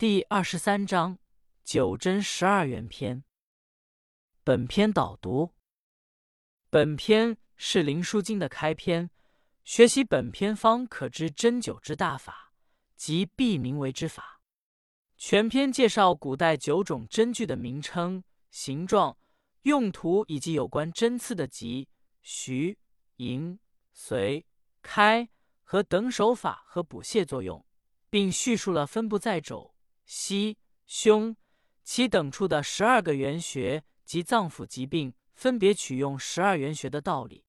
第二十三章九针十二元篇。本篇导读：本篇是《灵枢经》的开篇，学习本篇方可知针灸之大法及必名为之法。全篇介绍古代九种针具的名称、形状、用途以及有关针刺的急、徐、迎、随、开和等手法和补泻作用，并叙述了分布在肘。膝、胸、脐等处的十二个原穴及脏腑疾病分别取用十二原穴的道理，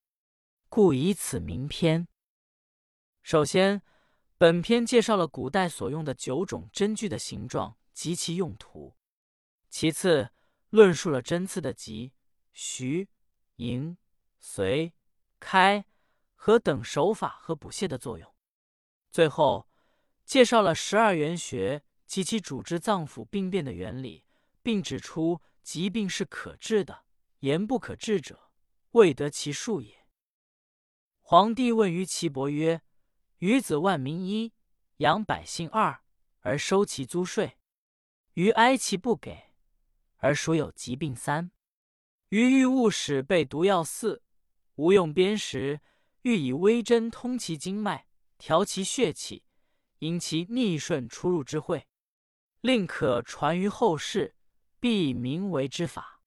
故以此名篇。首先，本篇介绍了古代所用的九种针具的形状及其用途；其次，论述了针刺的急、徐、迎、随、开和等手法和补泻的作用；最后，介绍了十二原穴。及其主治脏腑病变的原理，并指出疾病是可治的，言不可治者，未得其术也。皇帝问于岐伯曰：“余子万民一，养百姓二，而收其租税；余哀其不给，而属有疾病三；余欲勿使备毒药四，无用砭石，欲以微针通其经脉，调其血气，因其逆顺出入之会。”令可传于后世，必以名为之法。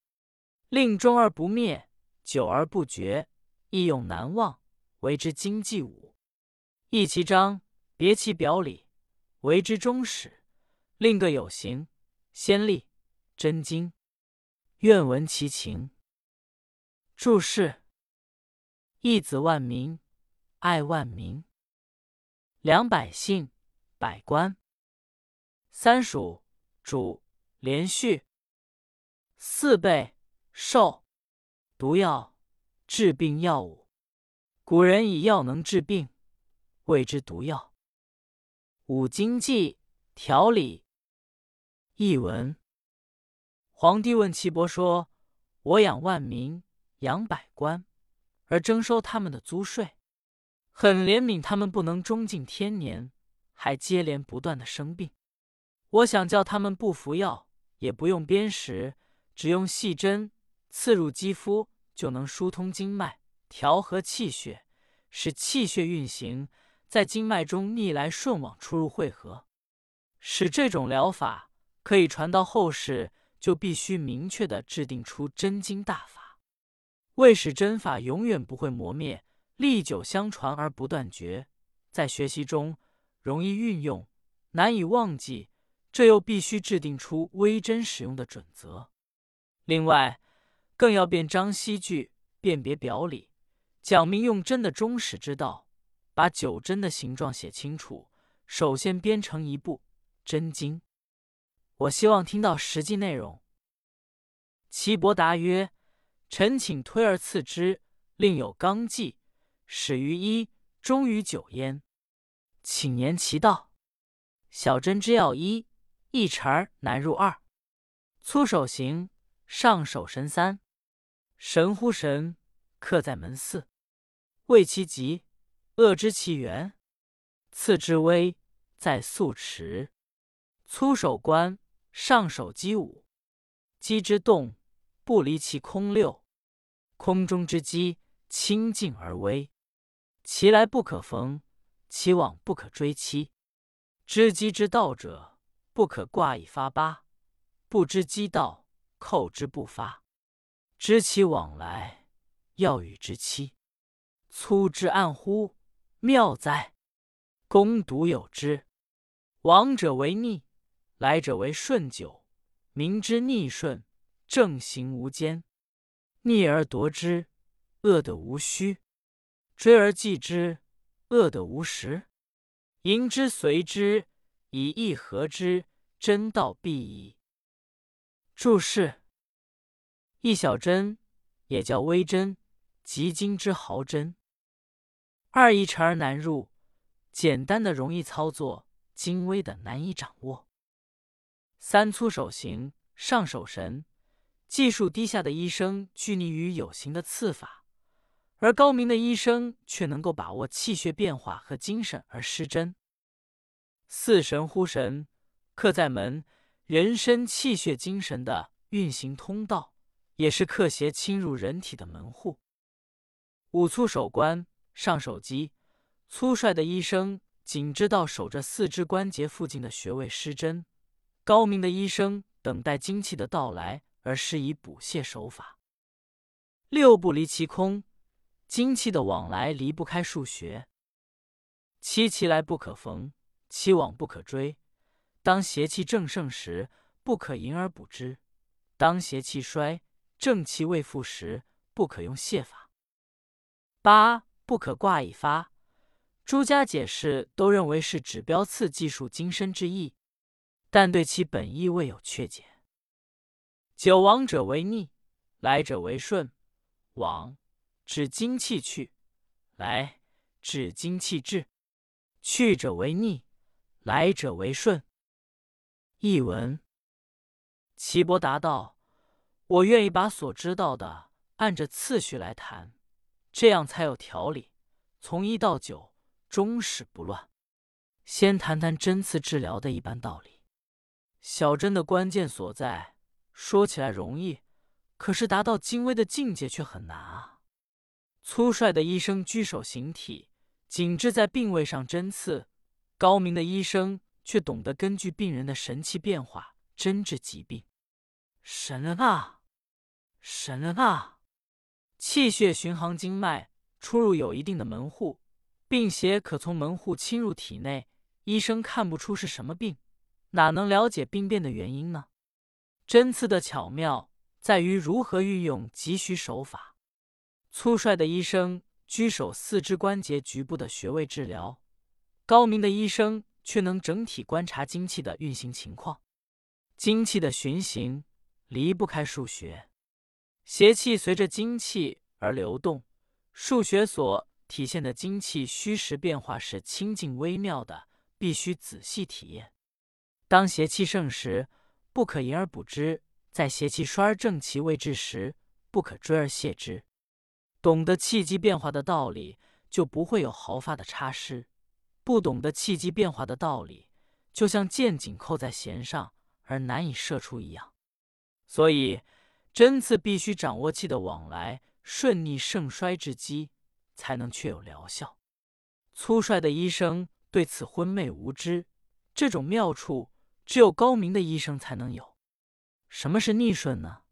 令终而不灭，久而不绝，易用难忘，为之经济武。易其章，别其表里，为之忠始。令各有形，先例真经。愿闻其情。注释：义子万民，爱万民。良百姓，百官。三属主连续四倍寿毒药治病药物，古人以药能治病，谓之毒药。五经济条理译文：皇帝问岐伯说：“我养万民，养百官，而征收他们的租税，很怜悯他们，不能终尽天年，还接连不断的生病。”我想叫他们不服药，也不用砭石，只用细针刺入肌肤，就能疏通经脉，调和气血，使气血运行在经脉中逆来顺往，出入汇合。使这种疗法可以传到后世，就必须明确的制定出真经大法，为使真法永远不会磨灭，历久相传而不断绝，在学习中容易运用，难以忘记。这又必须制定出微针使用的准则，另外，更要辨章析句，辨别表里，讲明用针的终始之道，把九针的形状写清楚。首先编成一部真经。我希望听到实际内容。岐伯答曰：“臣请推而次之，另有纲纪，始于一，终于九焉，请言其道。小针之要一。”一茬儿难入二，粗手行，上手神三，神乎神，刻在门四。谓其极，恶知其源。次之微，在素池。粗手观，上手击五，击之动，不离其空六。空中之机，清净而微。其来不可逢，其往不可追期。知机之道者。不可挂以发八，不知机道，扣之不发。知其往来，要与之期。粗之暗乎？妙哉！攻独有之。往者为逆，来者为顺久。明之逆顺，正行无间。逆而夺之，恶得无虚；追而继之，恶得无实。迎之随之。以义合之，真道必矣。注释：一小针也叫微针，即经之毫针。二一沉而难入，简单的容易操作，精微的难以掌握。三粗手行，上手神。技术低下的医生拘泥于有形的刺法，而高明的医生却能够把握气血变化和精神而施针。四神乎神，刻在门，人身气血精神的运行通道，也是克邪侵入人体的门户。五粗手关上手机，粗率的医生仅知道守着四肢关节附近的穴位施针，高明的医生等待精气的到来而施以补泻手法。六不离其空，精气的往来离不开数学。七其来不可逢，七往不可追。当邪气正盛时，不可迎而补之；当邪气衰，正气未复时，不可用泻法。八不可挂一发，诸家解释都认为是指标刺技术精深之意，但对其本意未有确解。九往者为逆，来者为顺。往指精气去，来指精气至。去者为逆，来者为顺。译文：岐伯答道：“我愿意把所知道的按着次序来谈。”这样才有条理，从一到九，终始不乱。先谈谈针刺治疗的一般道理。小针的关键所在，说起来容易，可是达到精微的境界却很难啊。粗率的医生居手形体，紧致在病位上针刺；高明的医生却懂得根据病人的神气变化针治疾病。神了啊！神了啊！气血巡航经脉，出入有一定的门户，病邪可从门户侵入体内。医生看不出是什么病，哪能了解病变的原因呢？针刺的巧妙在于如何运用急需手法。粗率的医生居守四肢关节局部的穴位治疗，高明的医生却能整体观察精气的运行情况。精气的循行离不开数学。邪气随着精气而流动，数学所体现的精气虚实变化是清净微妙的，必须仔细体验。当邪气盛时，不可迎而补之；在邪气衰而正气未至时，不可追而泻之。懂得气机变化的道理，就不会有毫发的差失；不懂得气机变化的道理，就像箭紧扣在弦上而难以射出一样。所以。针刺必须掌握气的往来顺逆盛衰之机，才能确有疗效。粗率的医生对此昏昧无知，这种妙处只有高明的医生才能有。什么是逆顺呢？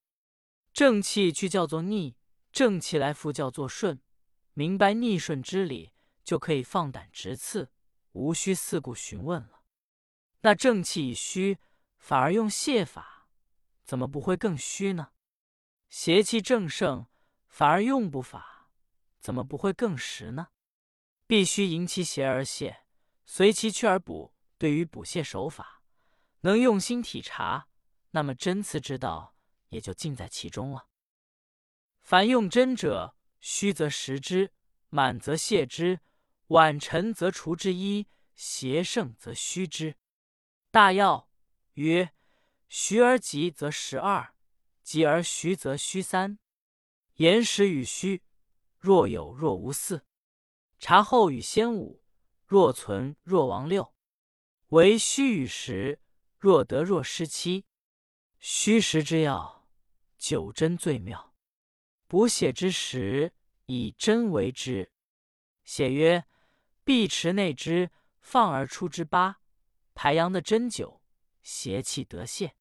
正气去叫做逆，正气来复叫做顺。明白逆顺之理，就可以放胆直刺，无需四顾询问了。那正气已虚，反而用泻法，怎么不会更虚呢？邪气正盛，反而用不法，怎么不会更实呢？必须迎其邪而泻，随其去而补。对于补泻手法，能用心体察，那么针刺之道也就尽在其中了。凡用针者，虚则实之，满则泻之，晚臣则除之，一邪盛则虚之。大要曰：虚而急则十二。急而虚则虚三，言实与虚，若有若无四，察后与先五，若存若亡六，为虚与实，若得若失七。虚实之要，九针最妙。补血之时，以针为之。写曰：必持内之，放而出之八，排阳的针灸，邪气得泄。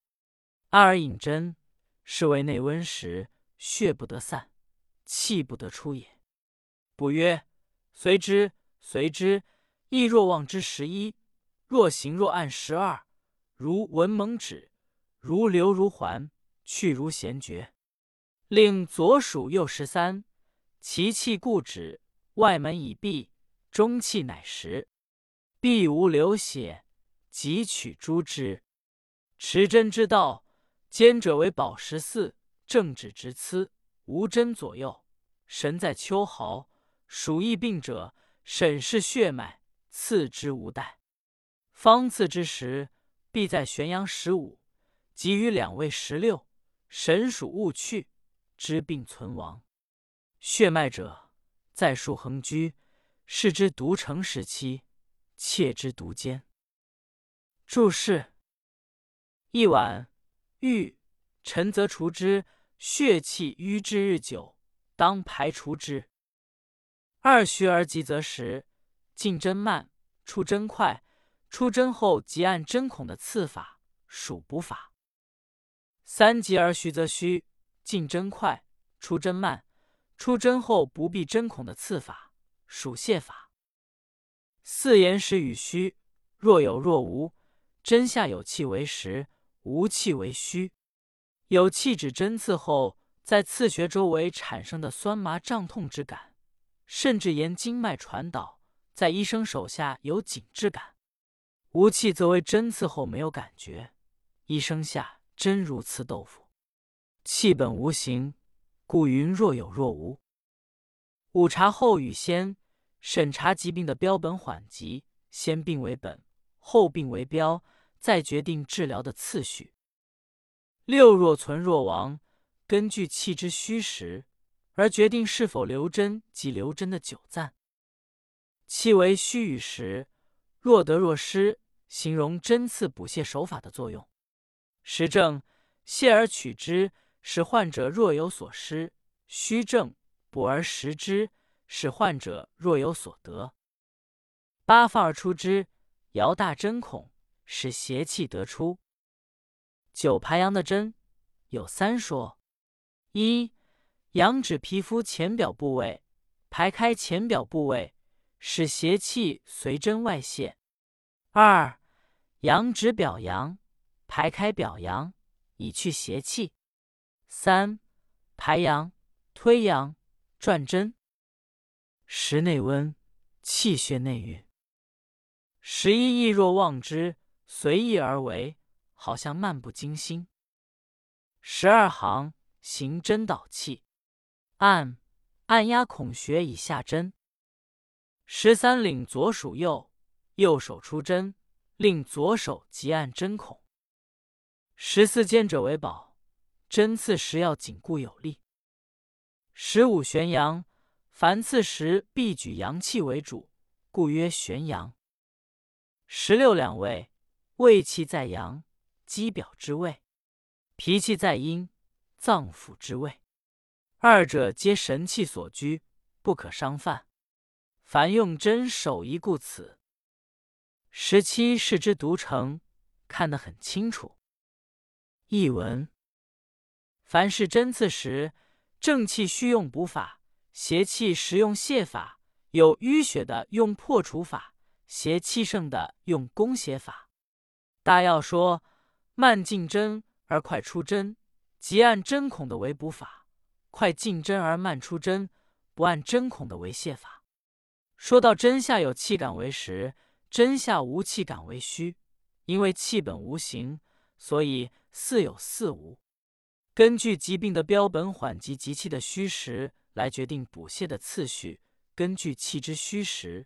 二而引针。是为内温时，血不得散，气不得出也。补曰：随之，随之。亦若望之十一，若行若按十二。如文蒙指，如流如环，去如弦绝。令左数右十三，其气固止，外门已闭，中气乃实。必无流血，即取诸之。持针之道。坚者为宝十四，正指直刺，无针左右，神在秋毫。属疫病者，审视血脉，刺之无怠。方刺之时，必在玄阳十五，即于两位十六。神属勿去，知病存亡。血脉者，在数横居，视之独成时期，切之独坚。注释。一晚欲沉则除之，血气瘀滞日久，当排除之。二虚而急则实，进针慢，出针快，出针后即按针孔的刺法，属补法。三急而虚则虚，进针快，出针慢，出针后不必针孔的刺法，属泻法。四言实与虚，若有若无，针下有气为实。无气为虚，有气指针刺后，在刺穴周围产生的酸麻胀痛之感，甚至沿经脉传导，在医生手下有紧致感；无气则为针刺后没有感觉，医生下针如刺豆腐。气本无形，故云若有若无。五茶后与先，审查疾病的标本缓急，先病为本，后病为标。再决定治疗的次序。六若存若亡，根据气之虚实而决定是否留针及留针的久暂。气为虚与实，若得若失，形容针刺补泻手法的作用。实证泻而取之，使患者若有所失；虚证补而实之，使患者若有所得。八放而出之，摇大针孔。使邪气得出。九排阳的针有三说：一，阳指皮肤浅表部位，排开浅表部位，使邪气随针外泄；二，阳指表阳，排开表阳，以去邪气；三，排阳、推阳、转针。时内温，气血内运。十一，意若忘之。随意而为，好像漫不经心。十二行行针导气，按按压孔穴以下针。十三领左属右，右手出针，令左手即按针孔。十四见者为宝，针刺时要紧固有力。十五悬阳，凡刺时必举阳气为主，故曰旋阳。十六两位。胃气在阳，肌表之位；脾气在阴，脏腑之位。二者皆神气所居，不可伤犯。凡用针守一故此。十七是之独成，看得很清楚。译文：凡是针刺时，正气需用补法，邪气实用泻法；有淤血的用破除法，邪气盛的用攻邪法。大要说：慢进针而快出针，即按针孔的为补法；快进针而慢出针，不按针孔的为泻法。说到针下有气感为实，针下无气感为虚。因为气本无形，所以似有似无。根据疾病的标本缓急及气的虚实来决定补泻的次序，根据气之虚实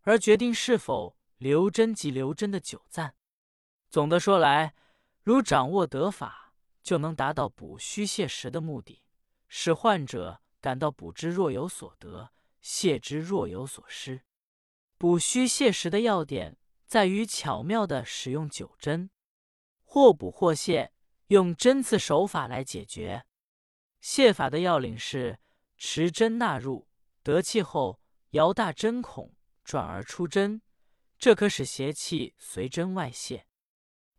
而决定是否留针及留针的久暂。总的说来，如掌握得法，就能达到补虚泻实的目的，使患者感到补之若有所得，泻之若有所失。补虚泻实的要点在于巧妙的使用九针，或补或泻，用针刺手法来解决。泻法的要领是持针纳入，得气后摇大针孔，转而出针，这可使邪气随针外泄。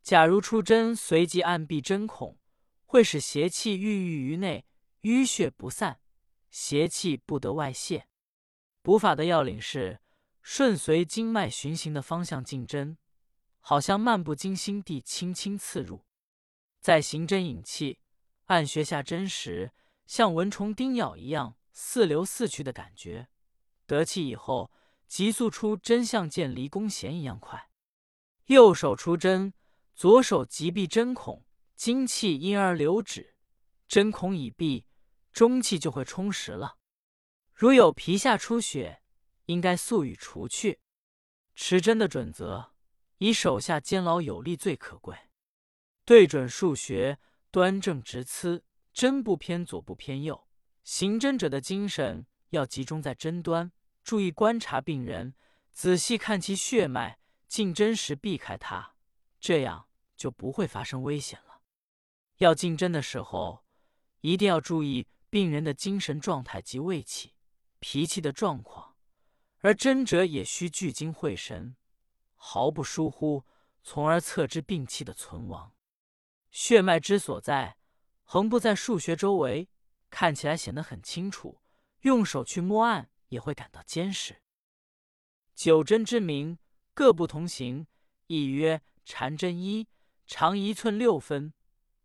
假如出针随即按闭针孔，会使邪气郁郁于内，淤血不散，邪气不得外泄。补法的要领是顺随经脉循行的方向进针，好像漫不经心地轻轻刺入。在行针引气、按穴下针时，像蚊虫叮咬一样似流似去的感觉。得气以后，急速出针，像箭离弓弦一样快。右手出针。左手急闭针孔，精气因而流止，针孔已闭，中气就会充实了。如有皮下出血，应该速予除去。持针的准则，以手下坚牢有力最可贵。对准数穴，端正直刺，针不偏左不偏右。行针者的精神要集中在针端，注意观察病人，仔细看其血脉，进针时避开它。这样就不会发生危险了。要进针的时候，一定要注意病人的精神状态及胃气、脾气的状况，而针者也需聚精会神，毫不疏忽，从而测知病气的存亡。血脉之所在，横布在数穴周围，看起来显得很清楚，用手去摸按也会感到坚实。九针之名各不同形，一曰缠针一，长一寸六分；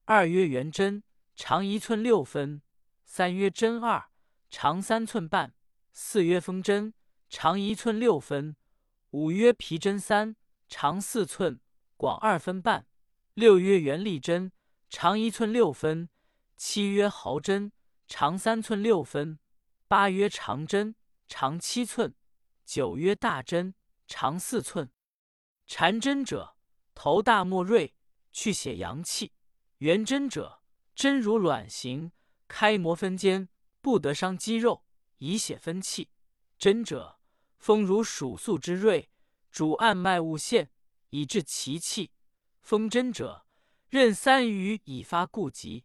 二曰圆针，长一寸六分；三曰针二，长三寸半；四曰风针，长一寸六分；五曰皮针三，长四寸，广二分半。六曰圆力针，长一寸六分；七曰毫针，长三寸六分；八曰长针，长七寸；九曰大针，长四寸。缠针者，头大末锐，去血阳气；圆针者，针如卵形，开磨分间，不得伤肌肉，以血分气。针者，锋如鼠粟之锐，主按脉物线，以治其气。风针者，任三余以发固疾；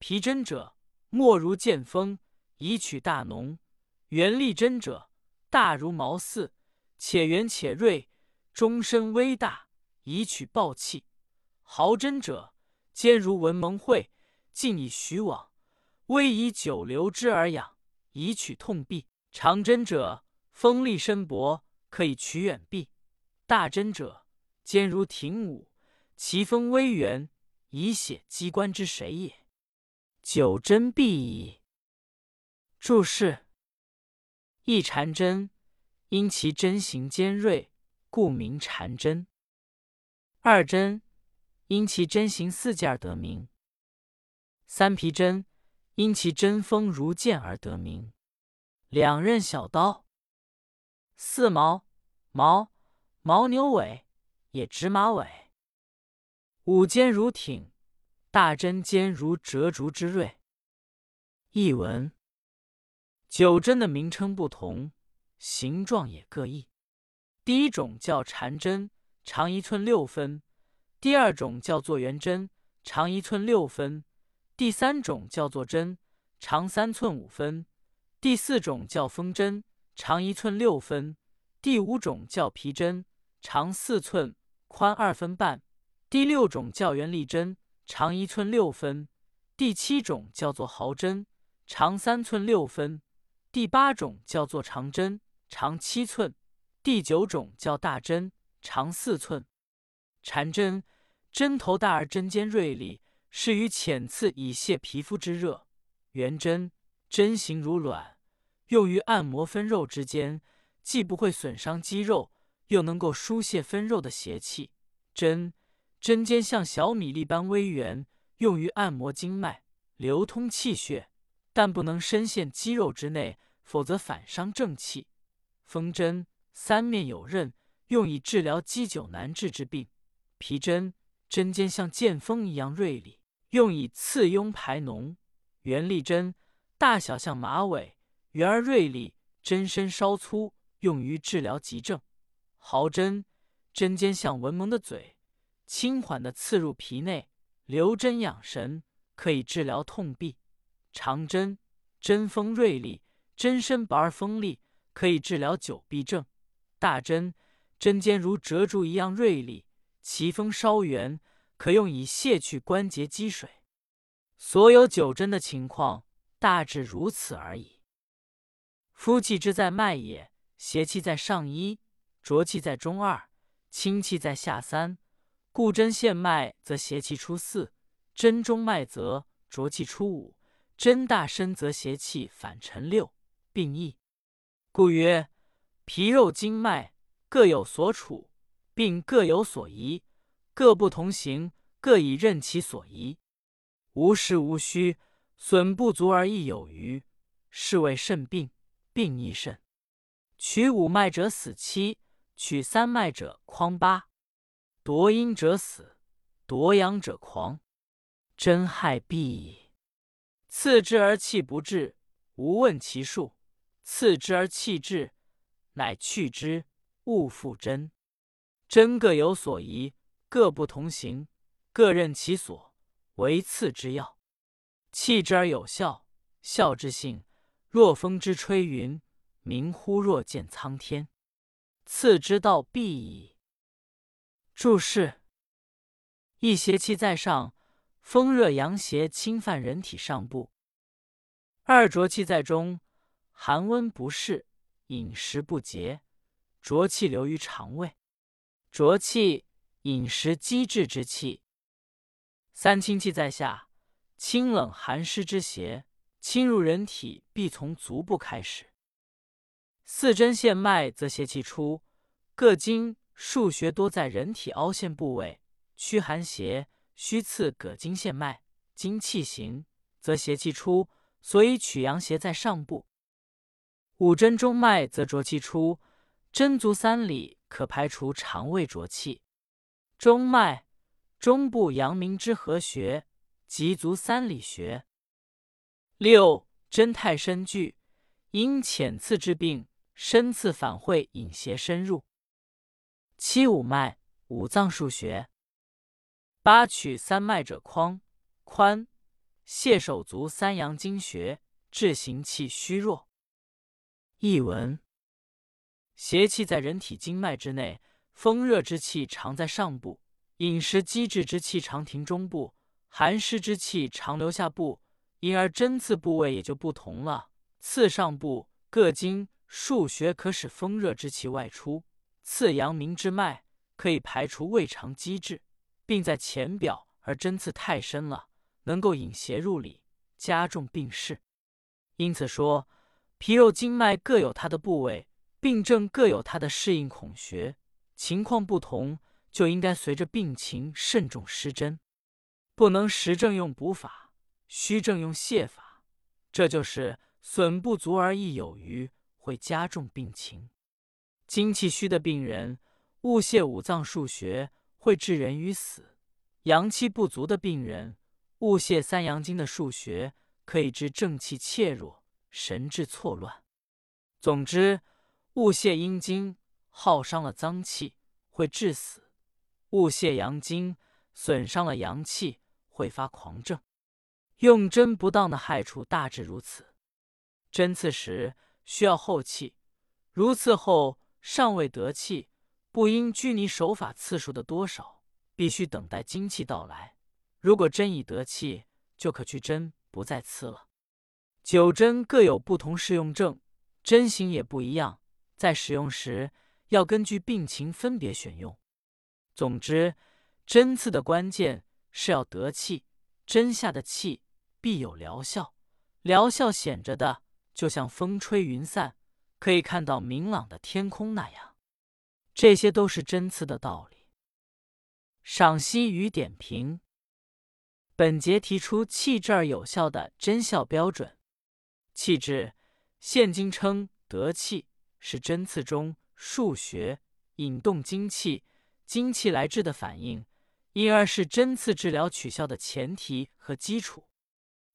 皮针者，莫如剑锋，以取大脓；圆力针者，大如毛刺，且圆且锐，终身微大，以取暴气；毫针者，尖如文蒙会，近以徐往，微以久留之而养，以取痛痹；长针者，锋利深薄，可以取远痹；大针者，尖如挺武。其锋微圆，以写机关之谁也。九针必矣。注释：一禅针，因其针形尖锐，故名禅针。二针，因其针形似剑而得名。三皮针，因其针锋如剑而得名。两刃小刀。四毛，毛，牦牛尾，也指马尾。五尖如挺，大针尖如折竹之锐。译文：九针的名称不同，形状也各异。第一种叫缠针，长一寸六分；第二种叫做圆针，长一寸六分；第三种叫做针，长三寸五分；第四种叫风针，长一寸六分；第五种叫皮针，长四寸，宽二分半。第六种叫圆力针，长一寸六分；第七种叫做毫针，长三寸六分；第八种叫做长针，长七寸；第九种叫大针，长四寸。缠针，针头大而针尖锐利，适于浅刺以泄皮肤之热。圆针，针形如卵，用于按摩分肉之间，既不会损伤肌肉，又能够疏泄分肉的邪气。针。针尖像小米粒般微圆，用于按摩经脉、流通气血，但不能深陷肌肉之内，否则反伤正气。风针三面有刃，用以治疗积久难治之病。皮针针尖像剑锋一样锐利，用以刺痈排脓。圆力针大小像马尾，圆而锐利，针身稍粗，用于治疗急症。毫针针尖像文蒙的嘴。轻缓的刺入皮内，留针养神，可以治疗痛痹。长针针锋锐利，针身薄而锋利，可以治疗久痹症。大针针尖如折竹一样锐利，其锋稍圆，可用以泄去关节积水。所有九针的情况大致如此而已。夫气之在脉也，邪气在上一，浊气在中二，清气在下三。故针线脉则邪气出四，针中脉则浊气出五，针大深则邪气反沉六，并易。故曰：皮肉经脉各有所处，并各有所宜，各不同形，各以任其所宜。无实无虚，损不足而益有余，是谓肾病，病亦肾。取五脉者死七，取三脉者匡八。夺阴者死，夺阳者狂，真害必矣。刺之而气不至，无问其数；刺之而气至，乃去之，勿复针。针各有所宜，各不同形，各任其所，为次之要。气之而有效，效之性，若风之吹云，明乎若见苍天。次之道必矣。注释：一邪气在上，风热阳邪侵犯人体上部；二浊气在中，寒温不适，饮食不节，浊气流于肠胃。浊气，饮食积滞之气。三清气在下，清冷寒湿之邪侵入人体，必从足部开始。四针线脉则邪气出，各经数穴多在人体凹陷部位，驱寒邪须刺膈经线脉，经气行，则邪气出，所以取阳邪在上部。五针中脉则浊气出，针足三里可排除肠胃浊气。中脉中部阳明之合穴，及足三里穴。六针太深聚，因浅刺之病，深刺反会引邪深入。七五脉五脏腧穴。八取三脉者眶、髋、蟹手足三阳经穴，治行气虚弱。译文：邪气在人体经脉之内，风热之气常在上部，饮食积滞之气常停中部，寒湿之气常留下部，因而针刺部位也就不同了。刺上部各经数穴，可使风热之气外出。刺阳明之脉，可以排除胃肠积滞，并在浅表；而针刺太深了，能够引邪入里，加重病势。因此说，皮肉经脉各有它的部位，病症各有它的适应孔穴，情况不同，就应该随着病情慎重施针，不能实症用补法，虚症用泻法，这就是损不足而益有余，会加重病情。精气虚的病人，误泻五脏数穴，会致人于死；阳气不足的病人，误泻三阳经的数穴，可以致正气怯弱、神志错乱。总之，误泻阴经耗伤了脏气，会致死；误泻阳经损伤了阳气，会发狂症。用针不当的害处大致如此。针刺时需要后气，如刺后。尚未得气，不应拘泥手法次数的多少，必须等待精气到来。如果针已得气，就可去针，不再刺了。九针各有不同适用症，针型也不一样，在使用时要根据病情分别选用。总之，针刺的关键是要得气，针下的气必有疗效，疗效显着的，就像风吹云散。可以看到明朗的天空那样，这些都是针刺的道理。赏析与点评：本节提出气质而有效的针效标准。气质，现今称得气，是针刺中数学引动精气，精气来治的反应，因而是针刺治疗取效的前提和基础。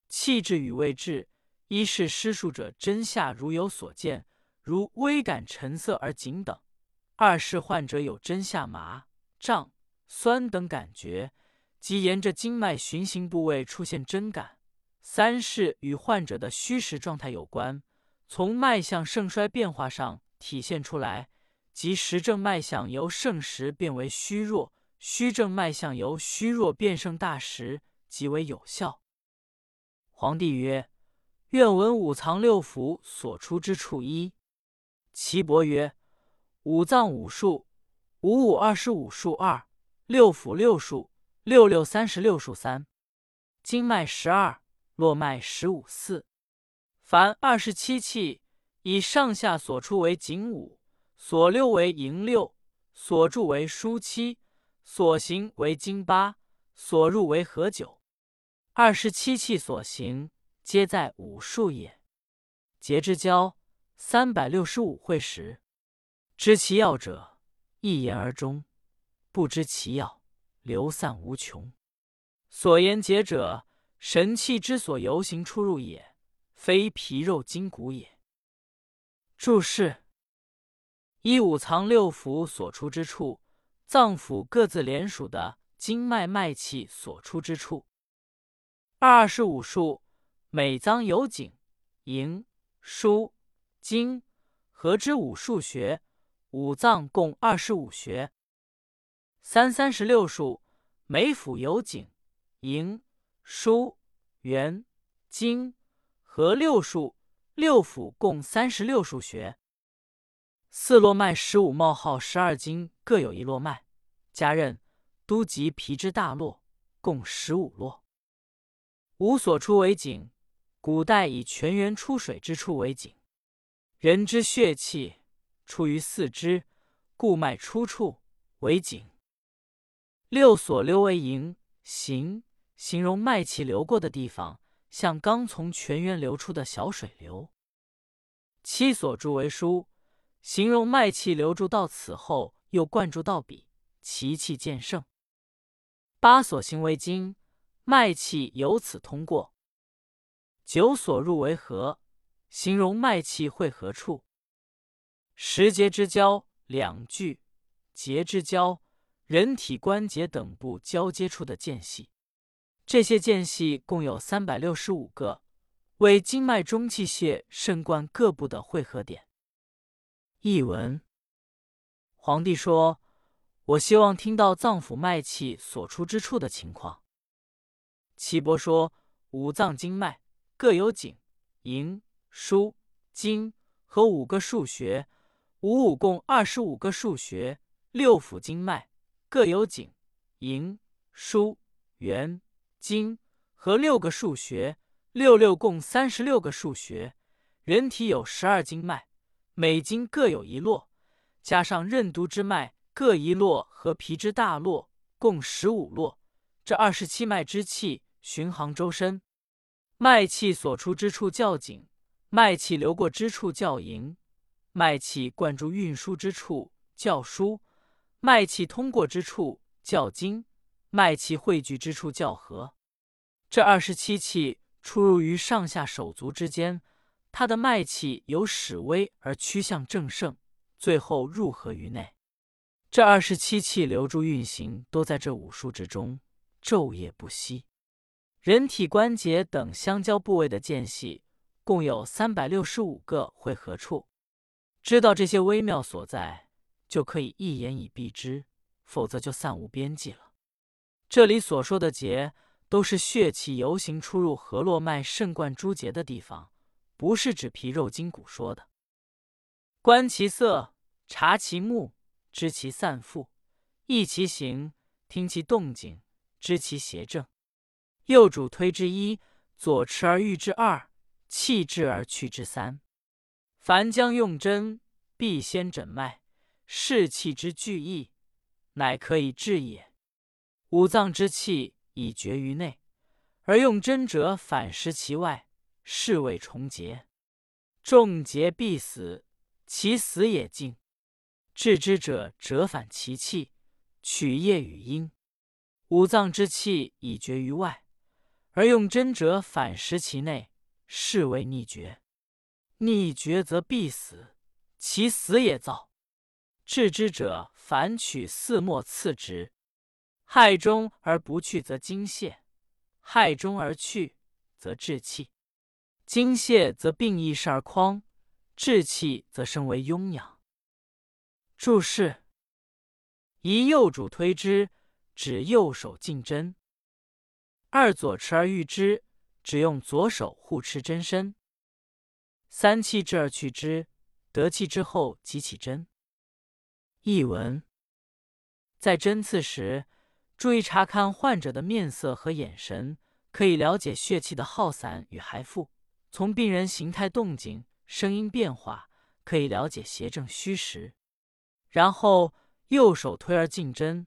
气质与未治，一是施术者针下如有所见。如微感沉涩而紧等；二是患者有针下麻、胀、酸等感觉，即沿着经脉循行部位出现针感；三是与患者的虚实状态有关，从脉象盛衰变化上体现出来，即实症脉象由盛实变为虚弱，虚症脉象由虚弱变盛大实，即为有效。皇帝曰：“愿闻五藏六腑所出之处一。”岐伯曰：“五脏五数，五五二十五数二，六腑六数，六六三十六数三，经脉十二，络脉十五四。凡二十七气，以上下所出为景五，所六为营六，所住为枢七，所行为经八，所入为合九。二十七气所行，皆在五数也。节之交。”三百六十五会时，知其要者，一言而终；不知其要，流散无穷。所言节者，神气之所游行出入也，非皮肉筋骨也。注释：一五藏六腑所出之处，脏腑各自连属的经脉脉气所出之处。二十五数，每脏有井、营、枢、经，合之五数穴。五脏共二十五穴。三三十六数，每腑有井、营、枢、元、经，合六数。六腑共三十六数穴。四络脉十五冒号十二经各有一络脉，加任都及皮之大络，共十五络。五所出为井，古代以泉源出水之处为井。人之血气出于四肢，故脉出处为井。六所溜为营，形形容脉气流过的地方，像刚从泉源流出的小水流。七所注为枢。形容脉气流注到此后，又灌注到彼，其气渐盛。八所行为经，脉气由此通过。九所入为合，形容脉气汇合处。十节之交，两句节之交，人体关节等部交接处的间隙。这些间隙共有三百六十五个，为经脉中气血肾冠各部的汇合点。译文：皇帝说：“我希望听到脏腑脉气所出之处的情况。”岐伯说：“五脏经脉各有井、营、书、经和五个数穴，五五共二十五个数穴。六腑经脉各有井、营、枢、元、经和六个数穴，六六共三十六个数穴。人体有十二经脉。”每经各有一络，加上任督之脉各一络和皮之大络，共十五络。这二十七脉之气巡行周身，脉气所出之处较紧，脉气流过之处叫盈，脉气灌注运输之处叫输，脉气通过之处叫经，脉气汇聚之处叫合。这二十七气出入于上下手足之间。它的脉气由始微而趋向正盛，最后入合于内。这二十七气流注运行，都在这五数之中，昼夜不息。人体关节等相交部位的间隙，共有三百六十五个会合处。知道这些微妙所在，就可以一言以蔽之，否则就散无边际了。这里所说的结，都是血气游行出入河络脉肾冠诸结的地方。不是指皮肉筋骨说的。观其色，察其目，知其散复，意其行，听其动静，知其邪正。右主推之一，左持而喻之二，气滞而去之三。凡将用针，必先诊脉，视气之聚意，乃可以治也。五脏之气已绝于内，而用针者反失其外。是谓重结，重结必死，其死也尽。治之者折反其气，取液与阴。五脏之气已绝于外，而用针者反食其内，是谓逆绝。逆绝则必死，其死也造。治之者反取四末刺之，害中而不去则精泄，害中而去则滞气。精泄则病易事而匡，志气则生为痈痒。注释：一右主推之，指右手进针；二左持而御之，只用左手护持针身；三气滞而去之，得气之后即起针。译文：在针刺时，注意查看患者的面色和眼神，可以了解血气的耗散与还复。从病人形态、动静、声音变化，可以了解邪正虚实。然后右手推而进针，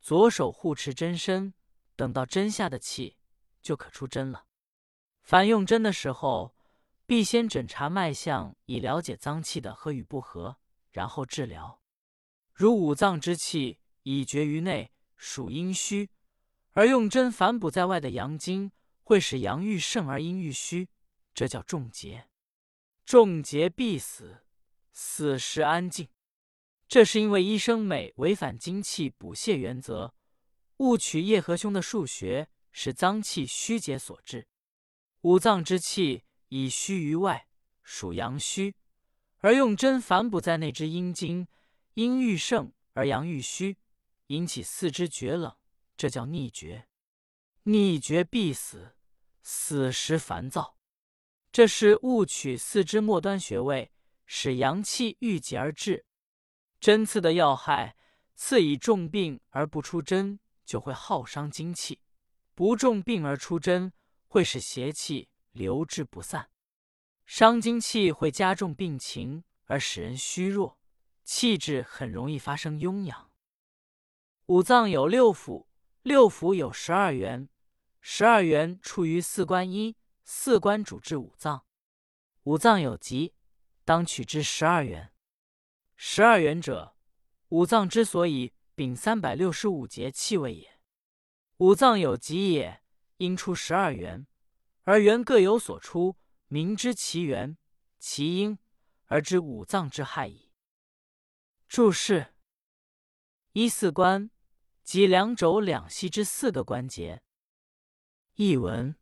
左手护持针身，等到针下的气，就可出针了。凡用针的时候，必先诊查脉象，以了解脏气的合与不合，然后治疗。如五脏之气已绝于内，属阴虚，而用针反补在外的阳经，会使阳欲盛而阴欲虚。这叫重结，重结必死，死时安静。这是因为医生每违反精气补泻原则，误取叶和兄的数学，使脏气虚结所致。五脏之气以虚于外，属阳虚，而用针反补在内之阴经，阴郁盛而阳郁虚，引起四肢厥冷，这叫逆厥。逆厥必死，死时烦躁。这是误取四肢末端穴位，使阳气郁结而至。针刺的要害，刺以重病而不出针，就会耗伤精气；不重病而出针，会使邪气留之不散。伤精气会加重病情，而使人虚弱，气质很容易发生痈痒。五脏有六腑，六腑有十二元，十二元处于四关一，四关主治五脏。五脏有疾，当取之十二元。十二元者，五脏之所以禀三百六十五节气味也。五脏有疾也，应出十二元，而元各有所出，明知其源、其因，而知五脏之害矣。注释：一四关，即两肘两膝之四个关节。译文：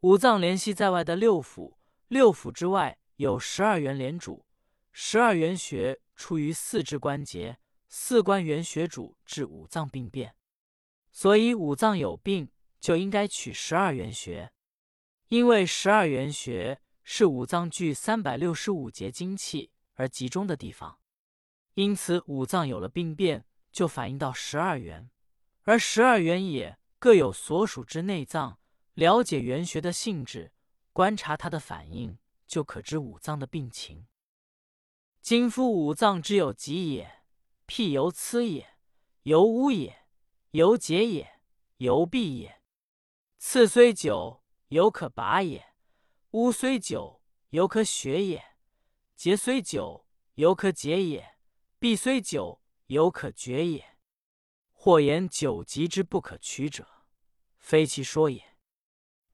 五脏联系在外的六腑，六腑之外有十二元连主。十二元穴出于四肢关节，四关元穴主治五脏病变，所以五脏有病就应该取十二元穴，因为十二元穴是五脏聚三百六十五节精气而集中的地方，因此五脏有了病变就反映到十二元，而十二元也各有所属之内脏，了解元穴的性质，观察它的反应，就可知五脏的病情。今夫五脏之有疾也，譬由疵也，由污也，由结也，由闭也。刺虽久，犹可拔也；污虽久，犹可血也；结虽久，犹可解也；闭虽久，犹可绝也。或言久疾之不可取者，非其说也。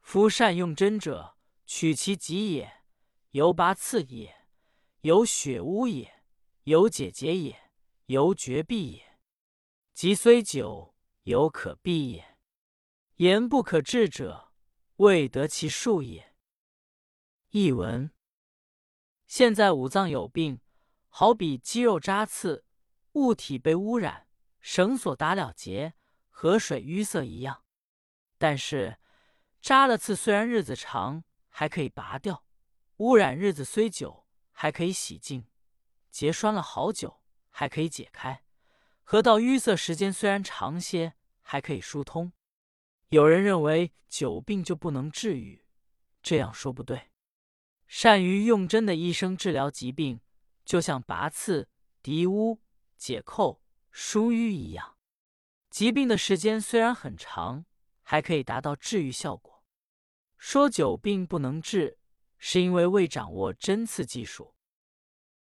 夫善用针者，取其疾也，犹拔刺也。犹血污也，犹解结也，犹绝闭也。疾虽久，犹可避也。言不可治者，未得其术也。译文：现在五脏有病，好比肌肉扎刺、物体被污染、绳索打了结、河水淤塞一样。但是扎了刺虽然日子长，还可以拔掉；污染日子虽久。还可以洗净，结栓了好久，还可以解开；河道淤塞时间虽然长些，还可以疏通。有人认为久病就不能治愈，这样说不对。善于用针的医生治疗疾病，就像拔刺、涤污、解扣、疏淤一样，疾病的时间虽然很长，还可以达到治愈效果。说久病不能治。是因为未掌握针刺技术。